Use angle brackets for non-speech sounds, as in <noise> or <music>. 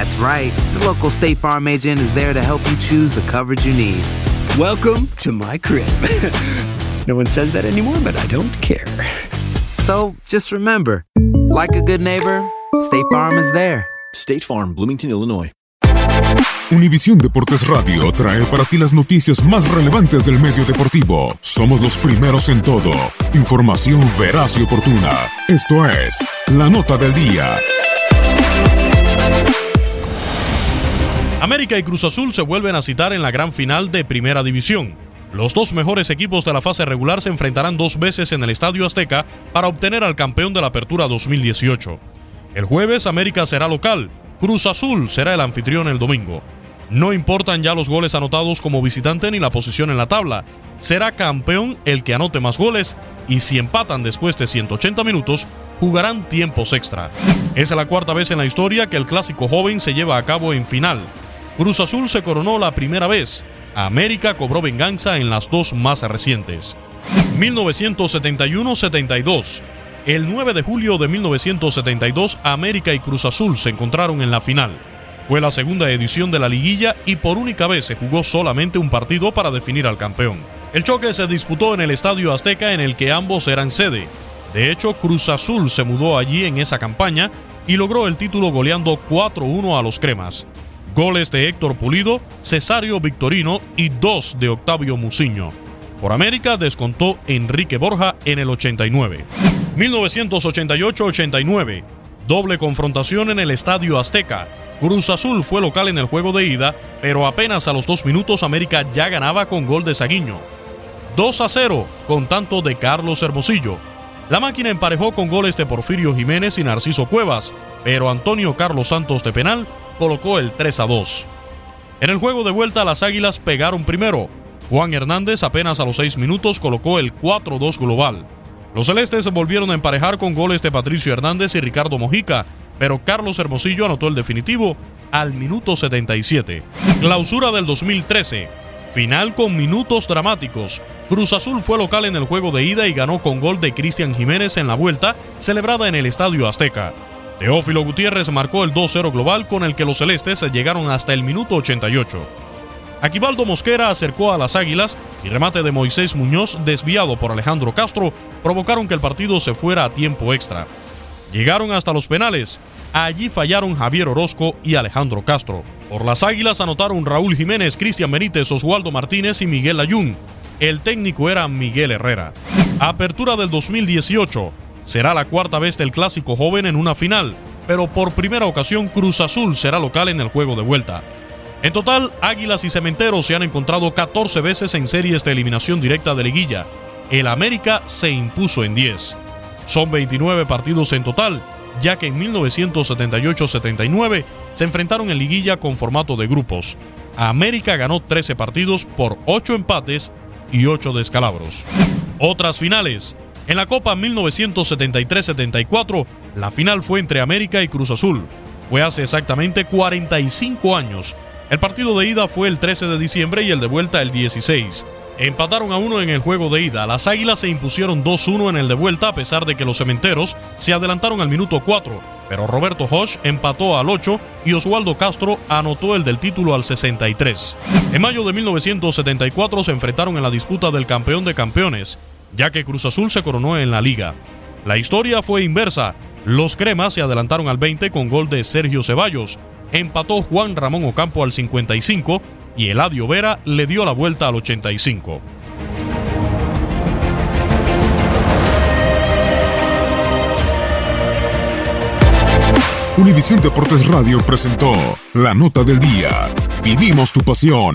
That's right. The local State Farm agent is there to help you choose the coverage you need. Welcome to my crib. <laughs> no one says that anymore, but I don't care. So just remember, like a good neighbor, State Farm is there. State Farm, Bloomington, Illinois. Univisión Deportes Radio trae para ti las noticias más relevantes del medio deportivo. Somos los primeros en todo. Información veraz y oportuna. Esto es La Nota del Día. América y Cruz Azul se vuelven a citar en la gran final de Primera División. Los dos mejores equipos de la fase regular se enfrentarán dos veces en el Estadio Azteca para obtener al campeón de la Apertura 2018. El jueves América será local, Cruz Azul será el anfitrión el domingo. No importan ya los goles anotados como visitante ni la posición en la tabla. Será campeón el que anote más goles y si empatan después de 180 minutos, jugarán tiempos extra. Es la cuarta vez en la historia que el clásico joven se lleva a cabo en final. Cruz Azul se coronó la primera vez. América cobró venganza en las dos más recientes. 1971-72. El 9 de julio de 1972, América y Cruz Azul se encontraron en la final. Fue la segunda edición de la liguilla y por única vez se jugó solamente un partido para definir al campeón. El choque se disputó en el Estadio Azteca en el que ambos eran sede. De hecho, Cruz Azul se mudó allí en esa campaña y logró el título goleando 4-1 a los cremas. Goles de Héctor Pulido, Cesario Victorino y dos de Octavio Muciño. Por América descontó Enrique Borja en el 89. 1988-89. Doble confrontación en el Estadio Azteca. Cruz Azul fue local en el juego de ida, pero apenas a los dos minutos América ya ganaba con gol de Saguiño. 2 a 0 con tanto de Carlos Hermosillo. La máquina emparejó con goles de Porfirio Jiménez y Narciso Cuevas, pero Antonio Carlos Santos de penal colocó el 3 a 2. En el juego de vuelta las Águilas pegaron primero. Juan Hernández apenas a los 6 minutos colocó el 4-2 global. Los celestes se volvieron a emparejar con goles de Patricio Hernández y Ricardo Mojica, pero Carlos Hermosillo anotó el definitivo al minuto 77. Clausura del 2013. Final con minutos dramáticos. Cruz Azul fue local en el juego de ida y ganó con gol de Cristian Jiménez en la vuelta, celebrada en el Estadio Azteca. Teófilo Gutiérrez marcó el 2-0 global con el que los celestes llegaron hasta el minuto 88. Aquivaldo Mosquera acercó a las Águilas y remate de Moisés Muñoz desviado por Alejandro Castro provocaron que el partido se fuera a tiempo extra. Llegaron hasta los penales. Allí fallaron Javier Orozco y Alejandro Castro. Por las Águilas anotaron Raúl Jiménez, Cristian Benítez, Oswaldo Martínez y Miguel Ayun. El técnico era Miguel Herrera. Apertura del 2018. Será la cuarta vez del clásico joven en una final, pero por primera ocasión Cruz Azul será local en el juego de vuelta. En total, Águilas y Cementeros se han encontrado 14 veces en series de eliminación directa de liguilla. El América se impuso en 10. Son 29 partidos en total, ya que en 1978-79 se enfrentaron en liguilla con formato de grupos. América ganó 13 partidos por 8 empates y 8 descalabros. Otras finales. En la Copa 1973-74, la final fue entre América y Cruz Azul. Fue hace exactamente 45 años. El partido de ida fue el 13 de diciembre y el de vuelta el 16. Empataron a uno en el juego de ida. Las Águilas se impusieron 2-1 en el de vuelta a pesar de que los cementeros se adelantaron al minuto 4. Pero Roberto Hosch empató al 8 y Oswaldo Castro anotó el del título al 63. En mayo de 1974 se enfrentaron en la disputa del campeón de campeones, ya que Cruz Azul se coronó en la liga. La historia fue inversa. Los cremas se adelantaron al 20 con gol de Sergio Ceballos. Empató Juan Ramón Ocampo al 55 y Eladio Vera le dio la vuelta al 85. Univisión Deportes Radio presentó la nota del día. Vivimos tu pasión.